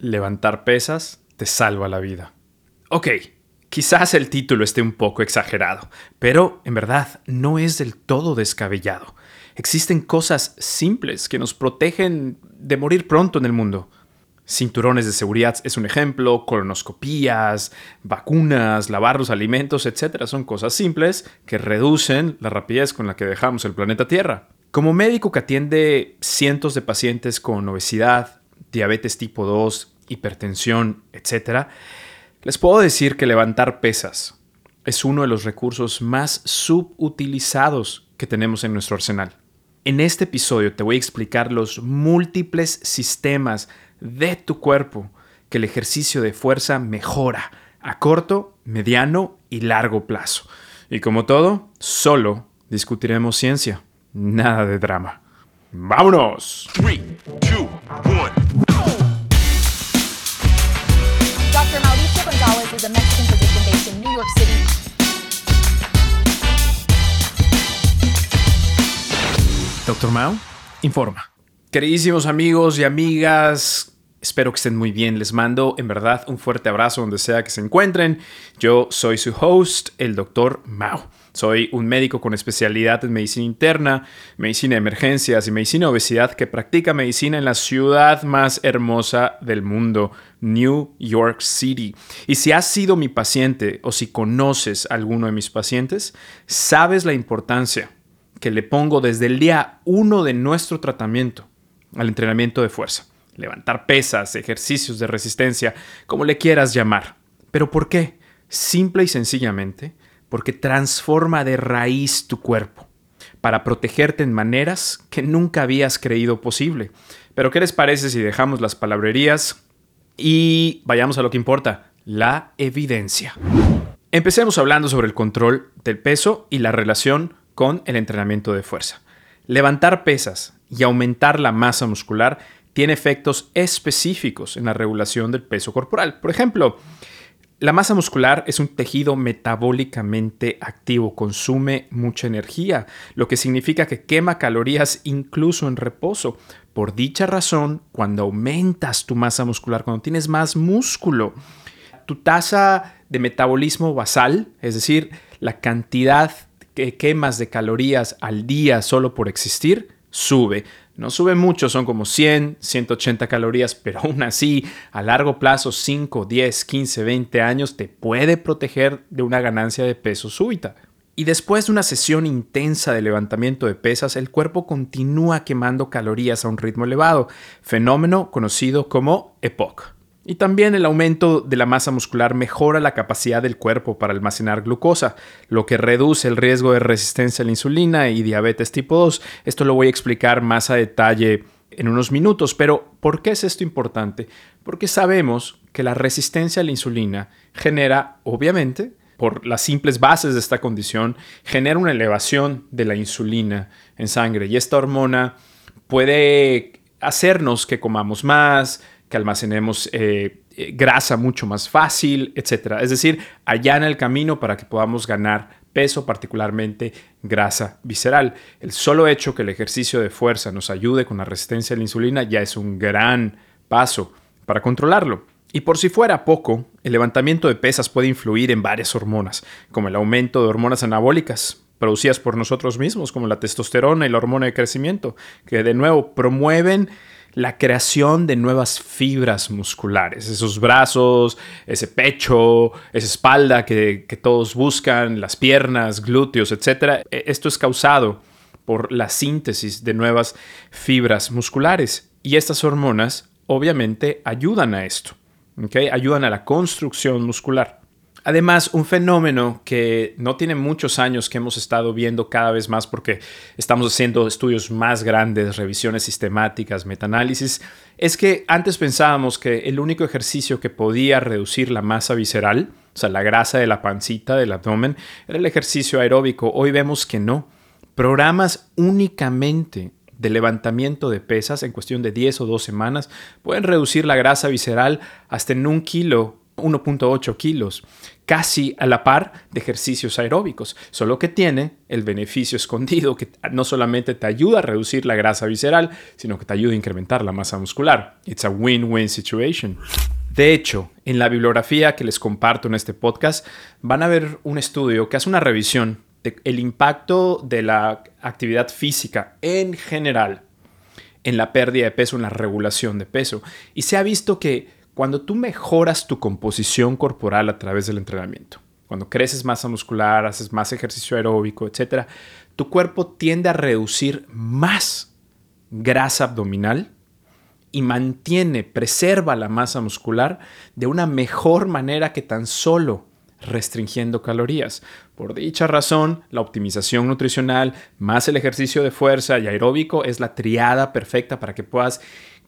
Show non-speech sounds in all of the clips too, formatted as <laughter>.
levantar pesas te salva la vida. Ok, quizás el título esté un poco exagerado, pero en verdad no es del todo descabellado. Existen cosas simples que nos protegen de morir pronto en el mundo. Cinturones de seguridad es un ejemplo, colonoscopías, vacunas, lavar los alimentos, etc. Son cosas simples que reducen la rapidez con la que dejamos el planeta Tierra. Como médico que atiende cientos de pacientes con obesidad, diabetes tipo 2, hipertensión, etc., les puedo decir que levantar pesas es uno de los recursos más subutilizados que tenemos en nuestro arsenal. En este episodio te voy a explicar los múltiples sistemas de tu cuerpo que el ejercicio de fuerza mejora a corto, mediano y largo plazo. Y como todo, solo discutiremos ciencia, nada de drama. ¡Vámonos! is a Mexican physician based in New York City. Doctor Mao, informa. Queridísimos amigos y amigas, espero que estén muy bien. Les mando en verdad un fuerte abrazo donde sea que se encuentren. Yo soy su host, el Doctor Mao. Soy un médico con especialidad en medicina interna, medicina de emergencias y medicina de obesidad que practica medicina en la ciudad más hermosa del mundo, New York City. Y si has sido mi paciente o si conoces a alguno de mis pacientes, sabes la importancia que le pongo desde el día uno de nuestro tratamiento al entrenamiento de fuerza. Levantar pesas, ejercicios de resistencia, como le quieras llamar. ¿Pero por qué? Simple y sencillamente porque transforma de raíz tu cuerpo para protegerte en maneras que nunca habías creído posible. Pero ¿qué les parece si dejamos las palabrerías y vayamos a lo que importa, la evidencia? Empecemos hablando sobre el control del peso y la relación con el entrenamiento de fuerza. Levantar pesas y aumentar la masa muscular tiene efectos específicos en la regulación del peso corporal. Por ejemplo, la masa muscular es un tejido metabólicamente activo, consume mucha energía, lo que significa que quema calorías incluso en reposo. Por dicha razón, cuando aumentas tu masa muscular, cuando tienes más músculo, tu tasa de metabolismo basal, es decir, la cantidad que quemas de calorías al día solo por existir, sube. No sube mucho, son como 100, 180 calorías, pero <laughs> aún así, a largo plazo, 5, 10, 15, 20 años, te puede proteger de una ganancia de peso súbita. Y después de una sesión intensa de levantamiento de pesas, el cuerpo continúa quemando calorías a un ritmo elevado, fenómeno conocido como EPOC. Y también el aumento de la masa muscular mejora la capacidad del cuerpo para almacenar glucosa, lo que reduce el riesgo de resistencia a la insulina y diabetes tipo 2. Esto lo voy a explicar más a detalle en unos minutos, pero ¿por qué es esto importante? Porque sabemos que la resistencia a la insulina genera, obviamente, por las simples bases de esta condición, genera una elevación de la insulina en sangre y esta hormona puede hacernos que comamos más, que almacenemos eh, eh, grasa mucho más fácil, etc. Es decir, allana el camino para que podamos ganar peso, particularmente grasa visceral. El solo hecho que el ejercicio de fuerza nos ayude con la resistencia a la insulina ya es un gran paso para controlarlo. Y por si fuera poco, el levantamiento de pesas puede influir en varias hormonas, como el aumento de hormonas anabólicas producidas por nosotros mismos, como la testosterona y la hormona de crecimiento, que de nuevo promueven la creación de nuevas fibras musculares, esos brazos, ese pecho, esa espalda que, todos buscan, las piernas, glúteos, etc. E, esto es causado por la síntesis de nuevas fibras musculares y estas hormonas obviamente ayudan a esto, ayudan a la construcción muscular. Además, un fenómeno que no tiene muchos años que hemos estado viendo cada vez más porque estamos haciendo estudios más grandes, revisiones sistemáticas, metaanálisis, es que antes pensábamos que el único ejercicio que podía reducir la masa visceral, o sea, la grasa de la pancita, del abdomen, era el ejercicio aeróbico. Hoy vemos que no. Programas únicamente de levantamiento de pesas en cuestión de 10 o 2 semanas pueden reducir la grasa visceral hasta en un kilo 1.8 kilos, casi a la par de ejercicios aeróbicos, solo que tiene el beneficio escondido que no solamente te ayuda a reducir la grasa visceral, sino que te ayuda a incrementar la masa muscular. It's a win-win situation. De hecho, en la bibliografía que les comparto en este podcast, van a ver un estudio que hace una revisión del impacto de la actividad física en general en la pérdida de peso, en la regulación de peso. Y se ha visto que cuando tú mejoras tu composición corporal a través del entrenamiento, cuando creces masa muscular, haces más ejercicio aeróbico, etc., tu cuerpo tiende a reducir más grasa abdominal y mantiene, preserva la masa muscular de una mejor manera que tan solo restringiendo calorías. Por dicha razón, la optimización nutricional más el ejercicio de fuerza y aeróbico es la triada perfecta para que puedas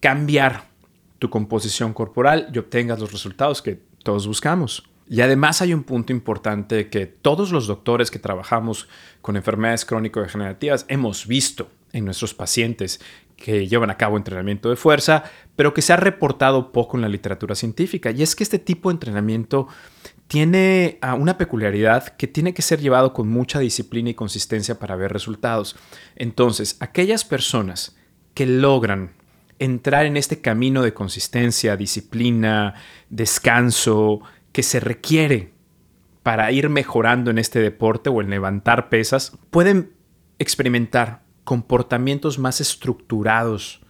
cambiar tu composición corporal y obtengas los resultados que todos buscamos. Y además hay un punto importante que todos los doctores que trabajamos con enfermedades crónico-degenerativas hemos visto en nuestros pacientes que llevan a cabo entrenamiento de fuerza, pero que se ha reportado poco en la literatura científica. Y es que este tipo de entrenamiento tiene ah, una peculiaridad que tiene que ser llevado con mucha disciplina y consistencia para ver resultados. Entonces, aquellas personas que logran entrar en este camino de consistencia, disciplina, descanso que se requiere para ir mejorando en este deporte o en levantar pesas, pueden experimentar comportamientos más estructurados,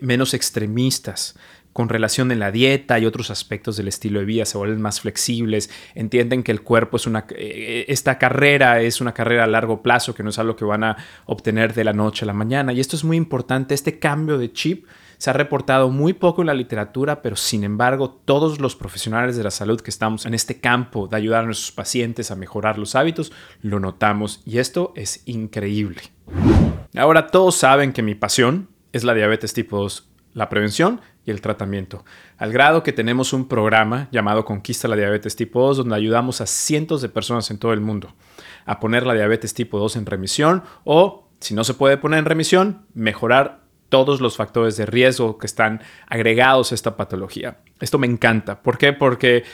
menos extremistas, con relación en la dieta y otros aspectos del estilo de vida, se vuelven más flexibles, entienden que el cuerpo es una, eh, esta carrera es una carrera a largo plazo, que no es algo que van a obtener de la noche a la mañana. Y esto es muy importante, este cambio de chip se ha reportado muy poco en la literatura, pero sin embargo todos los profesionales de la salud que estamos en este campo de ayudar a nuestros pacientes a mejorar los hábitos, lo notamos y esto es increíble. Ahora todos saben que mi pasión es la diabetes tipo 2, la prevención y el tratamiento, al grado que tenemos un programa llamado Conquista la Diabetes Tipo 2, donde ayudamos a cientos de personas en todo el mundo a poner la diabetes tipo 2 en remisión o, si no se puede poner en remisión, mejorar todos los factores de riesgo que están agregados a esta patología. Esto me encanta. ¿Por qué? Porque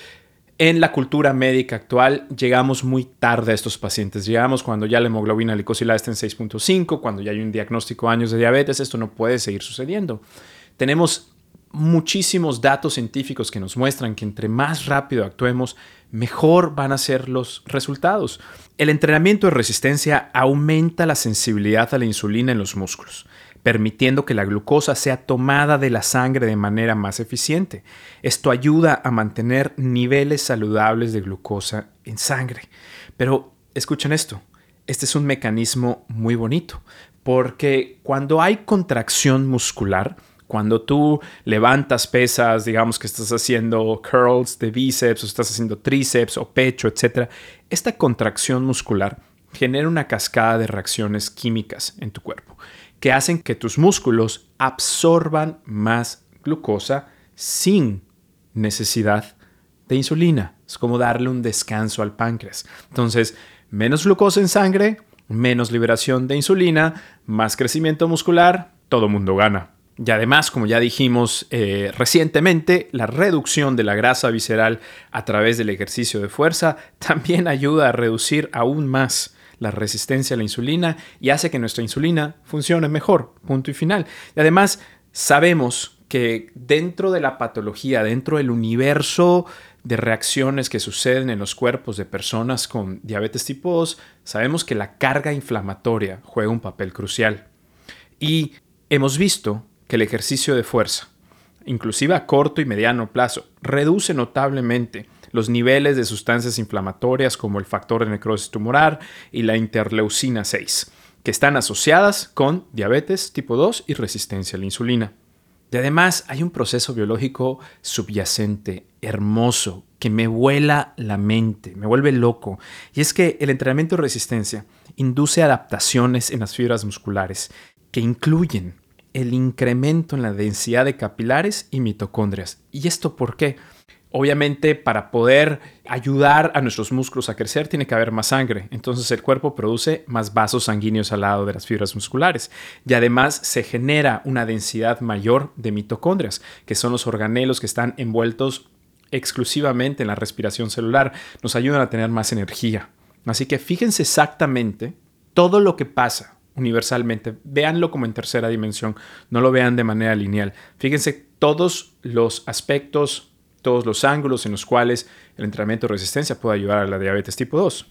en la cultura médica actual llegamos muy tarde a estos pacientes. Llegamos cuando ya la hemoglobina glicosilada está en 6.5, cuando ya hay un diagnóstico de años de diabetes. Esto no puede seguir sucediendo. Tenemos muchísimos datos científicos que nos muestran que entre más rápido actuemos, mejor van a ser los resultados. El entrenamiento de resistencia aumenta la sensibilidad a la insulina en los músculos, permitiendo que la glucosa sea tomada de la sangre de manera más eficiente. Esto ayuda a mantener niveles saludables de glucosa en sangre. Pero escuchen esto, este es un mecanismo muy bonito, porque cuando hay contracción muscular, cuando tú levantas pesas, digamos que estás haciendo curls de bíceps o estás haciendo tríceps o pecho, etc., esta contracción muscular genera una cascada de reacciones químicas en tu cuerpo que hacen que tus músculos absorban más glucosa sin necesidad de insulina. Es como darle un descanso al páncreas. Entonces, menos glucosa en sangre, menos liberación de insulina, más crecimiento muscular, todo mundo gana. Y además, como ya dijimos eh, recientemente, la reducción de la grasa visceral a través del ejercicio de fuerza <laughs> también ayuda a reducir aún más la resistencia a la insulina y hace que nuestra insulina funcione mejor, punto y final. Y además, sabemos que dentro de la patología, dentro del universo de reacciones que suceden en los cuerpos de personas con diabetes tipo 2, sabemos que la carga inflamatoria juega un papel crucial. Y hemos visto que el ejercicio de fuerza, inclusive a corto y mediano plazo, reduce notablemente los niveles de sustancias inflamatorias como el factor de necrosis tumoral y la interleucina 6, que están asociadas con diabetes tipo 2 y resistencia a la insulina. Y además hay un proceso biológico subyacente, hermoso, que me vuela la mente, me vuelve loco. Y es que el entrenamiento de resistencia induce adaptaciones en las fibras musculares que incluyen el incremento en la densidad de capilares y mitocondrias. ¿Y esto por qué? Obviamente, para poder ayudar a nuestros músculos a crecer, tiene que haber más sangre. Entonces, el cuerpo produce más vasos sanguíneos al lado de las fibras musculares. Y además, se genera una densidad mayor de mitocondrias, que son los organelos que están envueltos exclusivamente en la respiración celular, nos ayudan a tener más energía. Así que fíjense exactamente todo lo que pasa universalmente. Véanlo como en tercera dimensión, no lo vean de manera lineal. Fíjense todos los aspectos, todos los ángulos en los cuales el entrenamiento de resistencia puede ayudar a la diabetes tipo 2.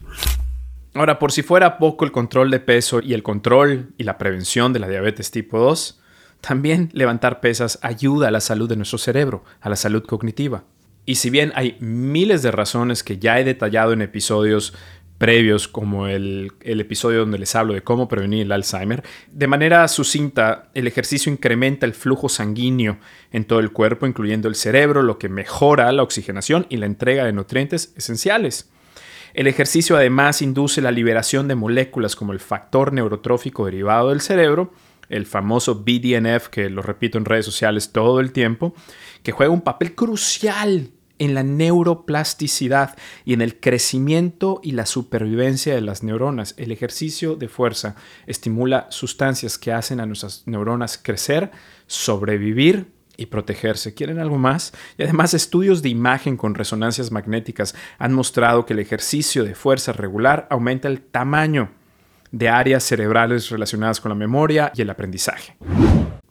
Ahora, por si fuera poco el control de peso y el control y la prevención de la diabetes tipo 2, también levantar pesas ayuda a la salud de nuestro cerebro, a la salud cognitiva. Y si bien hay miles de razones que ya he detallado en episodios previos, como el, episodio donde les hablo de cómo prevenir el Alzheimer, de manera sucinta, el ejercicio incrementa el flujo sanguíneo en todo el cuerpo, incluyendo el cerebro, lo que mejora la oxigenación y la entrega de nutrientes esenciales. El ejercicio además induce la liberación de moléculas como el factor neurotrófico derivado del cerebro, el famoso BDNF, que lo repito en redes sociales todo el tiempo, que juega un papel crucial en la neuroplasticidad y en el crecimiento y la supervivencia de las neuronas. El ejercicio de fuerza estimula sustancias que hacen a nuestras neuronas crecer, sobrevivir y protegerse. ¿Quieren algo más? Y además estudios de imagen con resonancias magnéticas han mostrado que el ejercicio de fuerza regular aumenta el tamaño de áreas cerebrales relacionadas con la memoria y el aprendizaje.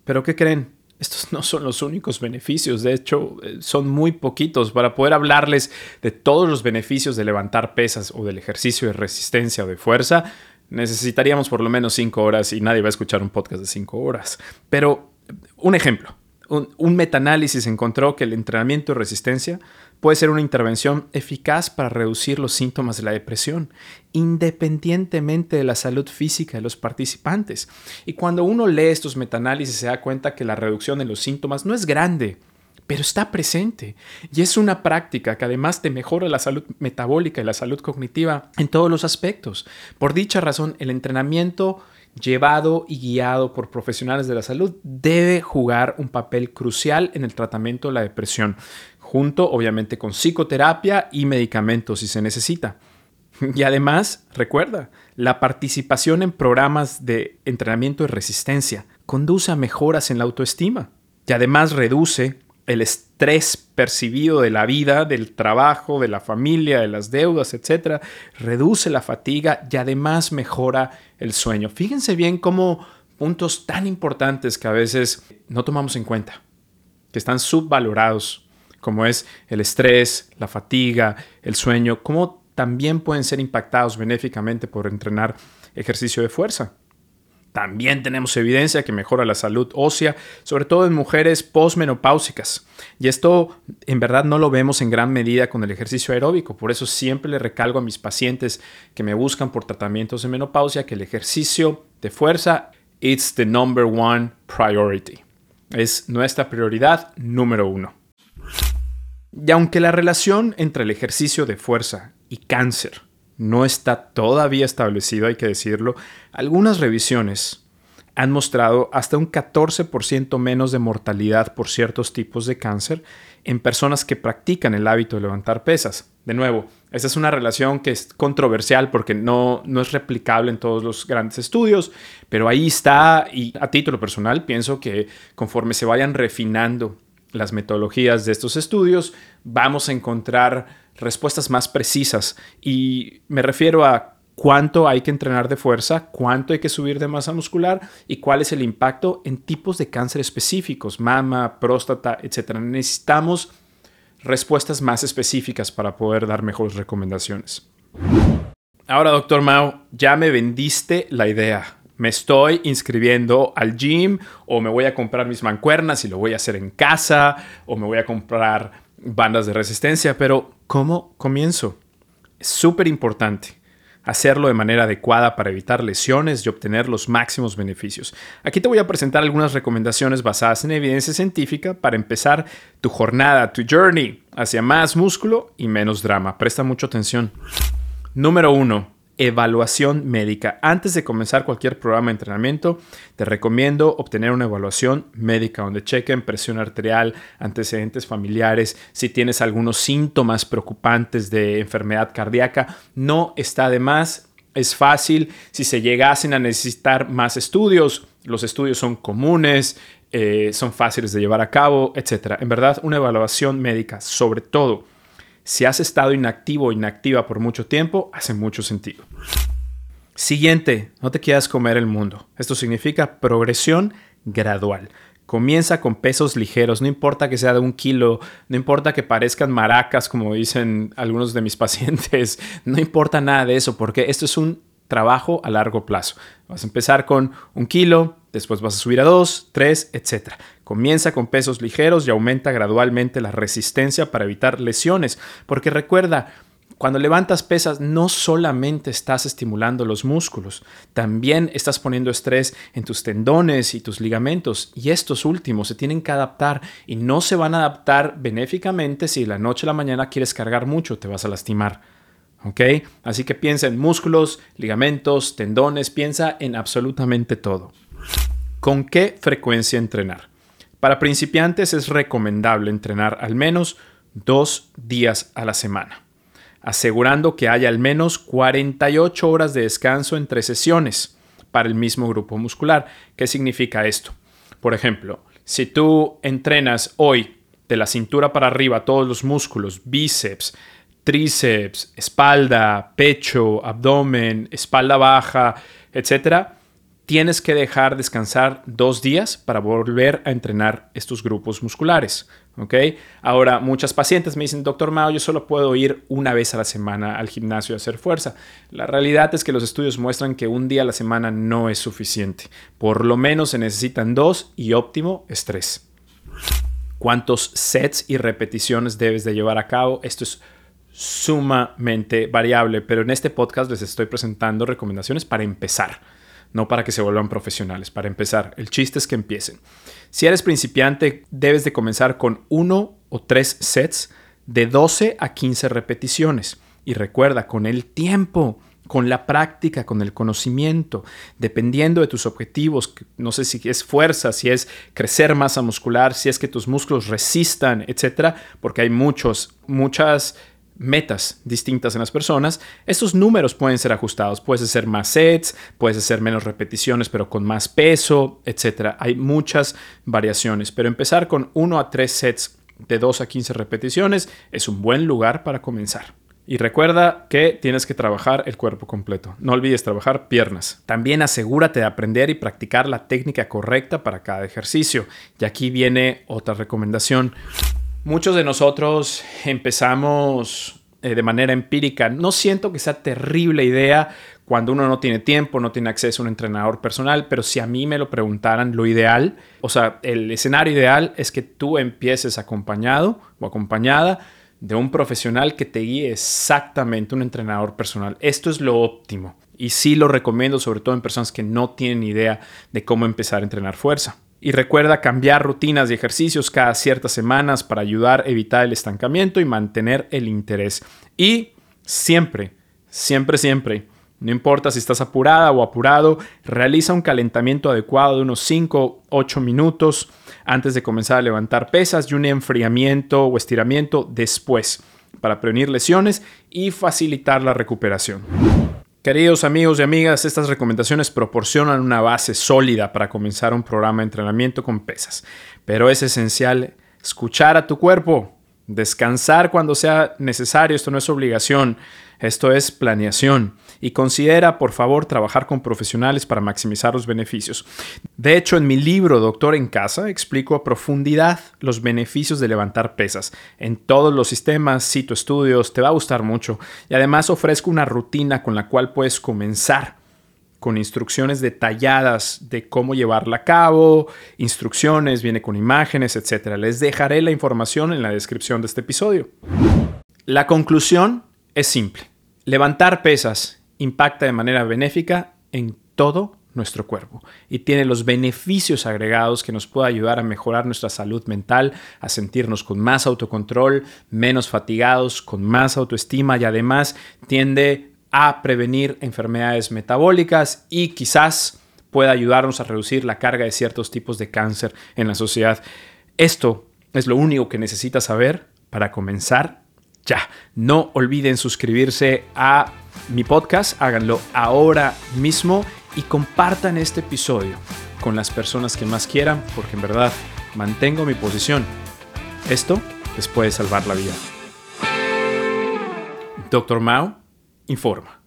¿Pero qué creen? Estos no son los únicos beneficios, de hecho eh, son muy poquitos. Para poder hablarles de todos los beneficios de levantar pesas o del ejercicio de resistencia o de fuerza, necesitaríamos por lo menos cinco horas y nadie va a escuchar un podcast de cinco horas. Pero un ejemplo, un, un metaanálisis encontró que el entrenamiento de resistencia puede ser una intervención eficaz para reducir los síntomas de la depresión, independientemente de la salud física de los participantes. Y cuando uno lee estos metaanálisis se da cuenta que la reducción de los síntomas no es grande, pero está presente. Y es una práctica que además te mejora la salud metabólica y la salud cognitiva en todos los aspectos. Por dicha razón, el entrenamiento llevado y guiado por profesionales de la salud debe jugar un papel crucial en el tratamiento de la depresión junto obviamente con psicoterapia y medicamentos si se necesita. Y además, recuerda, la participación en programas de entrenamiento de resistencia conduce a mejoras en la autoestima y además reduce el estrés percibido de la vida, del trabajo, de la familia, de las deudas, etc. Reduce la fatiga y además mejora el sueño. Fíjense bien cómo puntos tan importantes que a veces no tomamos en cuenta, que están subvalorados como es el estrés, la fatiga, el sueño, cómo también pueden ser impactados benéficamente por entrenar ejercicio de fuerza. También tenemos evidencia que mejora la salud ósea, sobre todo en mujeres postmenopáusicas. Y esto en verdad no lo vemos en gran medida con el ejercicio aeróbico. Por eso siempre le recalgo a mis pacientes que me buscan por tratamientos de menopausia que el ejercicio de fuerza it's the number one priority. Es nuestra prioridad número uno. Y aunque la relación entre el ejercicio de fuerza y cáncer no está todavía establecido, hay que decirlo, algunas revisiones han mostrado hasta un 14% menos de mortalidad por ciertos tipos de cáncer en personas que practican el hábito de levantar pesas. De nuevo, esta es una relación que es controversial porque no, no es replicable en todos los grandes estudios, pero ahí está y a título personal pienso que conforme se vayan refinando las metodologías de estos estudios, vamos a encontrar respuestas más precisas. Y me refiero a cuánto hay que entrenar de fuerza, cuánto hay que subir de masa muscular y cuál es el impacto en tipos de cáncer específicos, mama, próstata, etc. Necesitamos respuestas más específicas para poder dar mejores recomendaciones. Ahora, doctor Mao, ya me vendiste la idea me estoy inscribiendo al gym o me voy a comprar mis mancuernas y lo voy a hacer en casa o me voy a comprar bandas de resistencia, pero ¿cómo comienzo? Es súper importante hacerlo de manera adecuada para evitar lesiones y obtener los máximos beneficios. Aquí te voy a presentar algunas recomendaciones basadas en evidencia científica para empezar tu jornada, tu journey hacia más músculo y menos drama. Presta mucha atención. Número uno evaluación médica. Antes de comenzar cualquier programa de entrenamiento, te recomiendo obtener una evaluación médica donde chequen presión arterial, antecedentes familiares, si tienes algunos síntomas preocupantes de enfermedad cardíaca. No está de más, es fácil. Si se llegasen a necesitar más estudios, los estudios son comunes, eh, son fáciles de llevar a cabo, etc. En verdad, una evaluación médica, sobre todo si has estado inactivo o inactiva por mucho tiempo, hace mucho sentido. Siguiente, no te quieras comer el mundo. Esto significa progresión gradual. Comienza con pesos ligeros, no importa que sea de un kilo, no importa que parezcan maracas, como dicen algunos de mis <laughs> pacientes, no importa nada de eso, porque esto es un trabajo a largo plazo. Vas a empezar con un kilo, después vas a subir a dos, tres, etc. Comienza con pesos ligeros y aumenta gradualmente la resistencia para evitar lesiones, porque recuerda, cuando levantas pesas no solamente estás estimulando los músculos, también estás poniendo estrés en tus tendones y tus ligamentos y estos últimos se tienen que adaptar y no se van a adaptar benéficamente si la noche a la mañana quieres cargar mucho, te vas a lastimar. ¿Ok? Así que piensa en músculos, ligamentos, tendones, piensa en absolutamente todo. ¿Con qué frecuencia entrenar? Para principiantes es recomendable entrenar al menos dos días a la semana asegurando que haya al menos 48 horas de descanso entre sesiones para el mismo grupo muscular. ¿Qué significa esto? Por ejemplo, si tú entrenas hoy de la cintura para arriba todos los músculos, bíceps, tríceps, espalda, pecho, abdomen, espalda baja, etcétera, tienes que dejar descansar dos días para volver a entrenar estos grupos musculares. Ahora, muchas pacientes me dicen, doctor Mao, yo solo puedo ir una vez a la semana al gimnasio a hacer fuerza. La realidad es que los estudios muestran que un día a la semana no es suficiente. Por lo menos se necesitan dos y óptimo estrés. ¿Cuántos sets y repeticiones debes de llevar a cabo? Esto es sumamente variable, pero en este podcast les estoy presentando recomendaciones para empezar no para que se vuelvan profesionales. Para empezar, el chiste es que empiecen. Si eres principiante, debes de comenzar con uno o tres sets de 12 a 15 repeticiones. Y recuerda, con el tiempo, con la práctica, con el conocimiento, dependiendo de tus objetivos, no sé si es fuerza, si es crecer masa muscular, si es que tus músculos resistan, etcétera, porque hay muchos, muchas metas distintas en las personas, estos números pueden ser ajustados. Puedes hacer más sets, puedes hacer menos repeticiones, pero con más peso, etc. Hay muchas variaciones, pero empezar con 1 a 3 sets de 2 a 15 repeticiones es un buen lugar para comenzar. Y recuerda que tienes que trabajar el cuerpo completo. No olvides trabajar piernas. También asegúrate de aprender y practicar la técnica correcta para cada ejercicio. Y aquí viene otra recomendación. Muchos de nosotros empezamos eh, de manera empírica. No siento que sea terrible idea cuando uno no tiene tiempo, no tiene acceso a un entrenador personal, pero si a mí me lo preguntaran, lo ideal, o sea, el escenario ideal es que tú empieces acompañado o acompañada de un profesional que te guíe exactamente, un entrenador personal. Esto es lo óptimo. Y sí lo recomiendo, sobre todo en personas que no tienen idea de cómo empezar a entrenar fuerza. Y recuerda cambiar rutinas y ejercicios cada ciertas semanas para ayudar a evitar el estancamiento y mantener el interés. Y siempre, siempre, siempre, no importa si estás apurada o apurado, realiza un calentamiento adecuado de unos 5, 8 minutos antes de comenzar a levantar pesas y un enfriamiento o estiramiento después para prevenir lesiones y facilitar la recuperación. Queridos amigos y amigas, estas recomendaciones proporcionan una base sólida para comenzar un programa de entrenamiento con pesas, pero es esencial escuchar a tu cuerpo, descansar cuando sea necesario, esto no es obligación, esto es planeación y considera, por favor, trabajar con profesionales para maximizar los beneficios. De hecho, en mi libro Doctor en Casa explico a profundidad los beneficios de levantar pesas. En todos los sistemas, cito estudios, te va a gustar mucho. Y además ofrezco una rutina con la cual puedes comenzar con instrucciones detalladas de cómo llevarla a cabo, instrucciones, viene con imágenes, etc. Les dejaré la información en la descripción de este episodio. La conclusión es simple. Levantar pesas impacta de manera benéfica en todo nuestro cuerpo y tiene los beneficios agregados que nos puede ayudar a mejorar nuestra salud mental, a sentirnos con más autocontrol, menos fatigados, con más autoestima y además tiende a prevenir enfermedades metabólicas y quizás pueda ayudarnos a reducir la carga de ciertos tipos de cáncer en la sociedad. Esto es lo único que necesitas saber para comenzar ya. No olviden suscribirse a mi podcast, háganlo ahora mismo y compartan este episodio con las personas que más quieran porque en verdad mantengo mi posición. Esto les puede salvar la vida. Doctor Mao informa.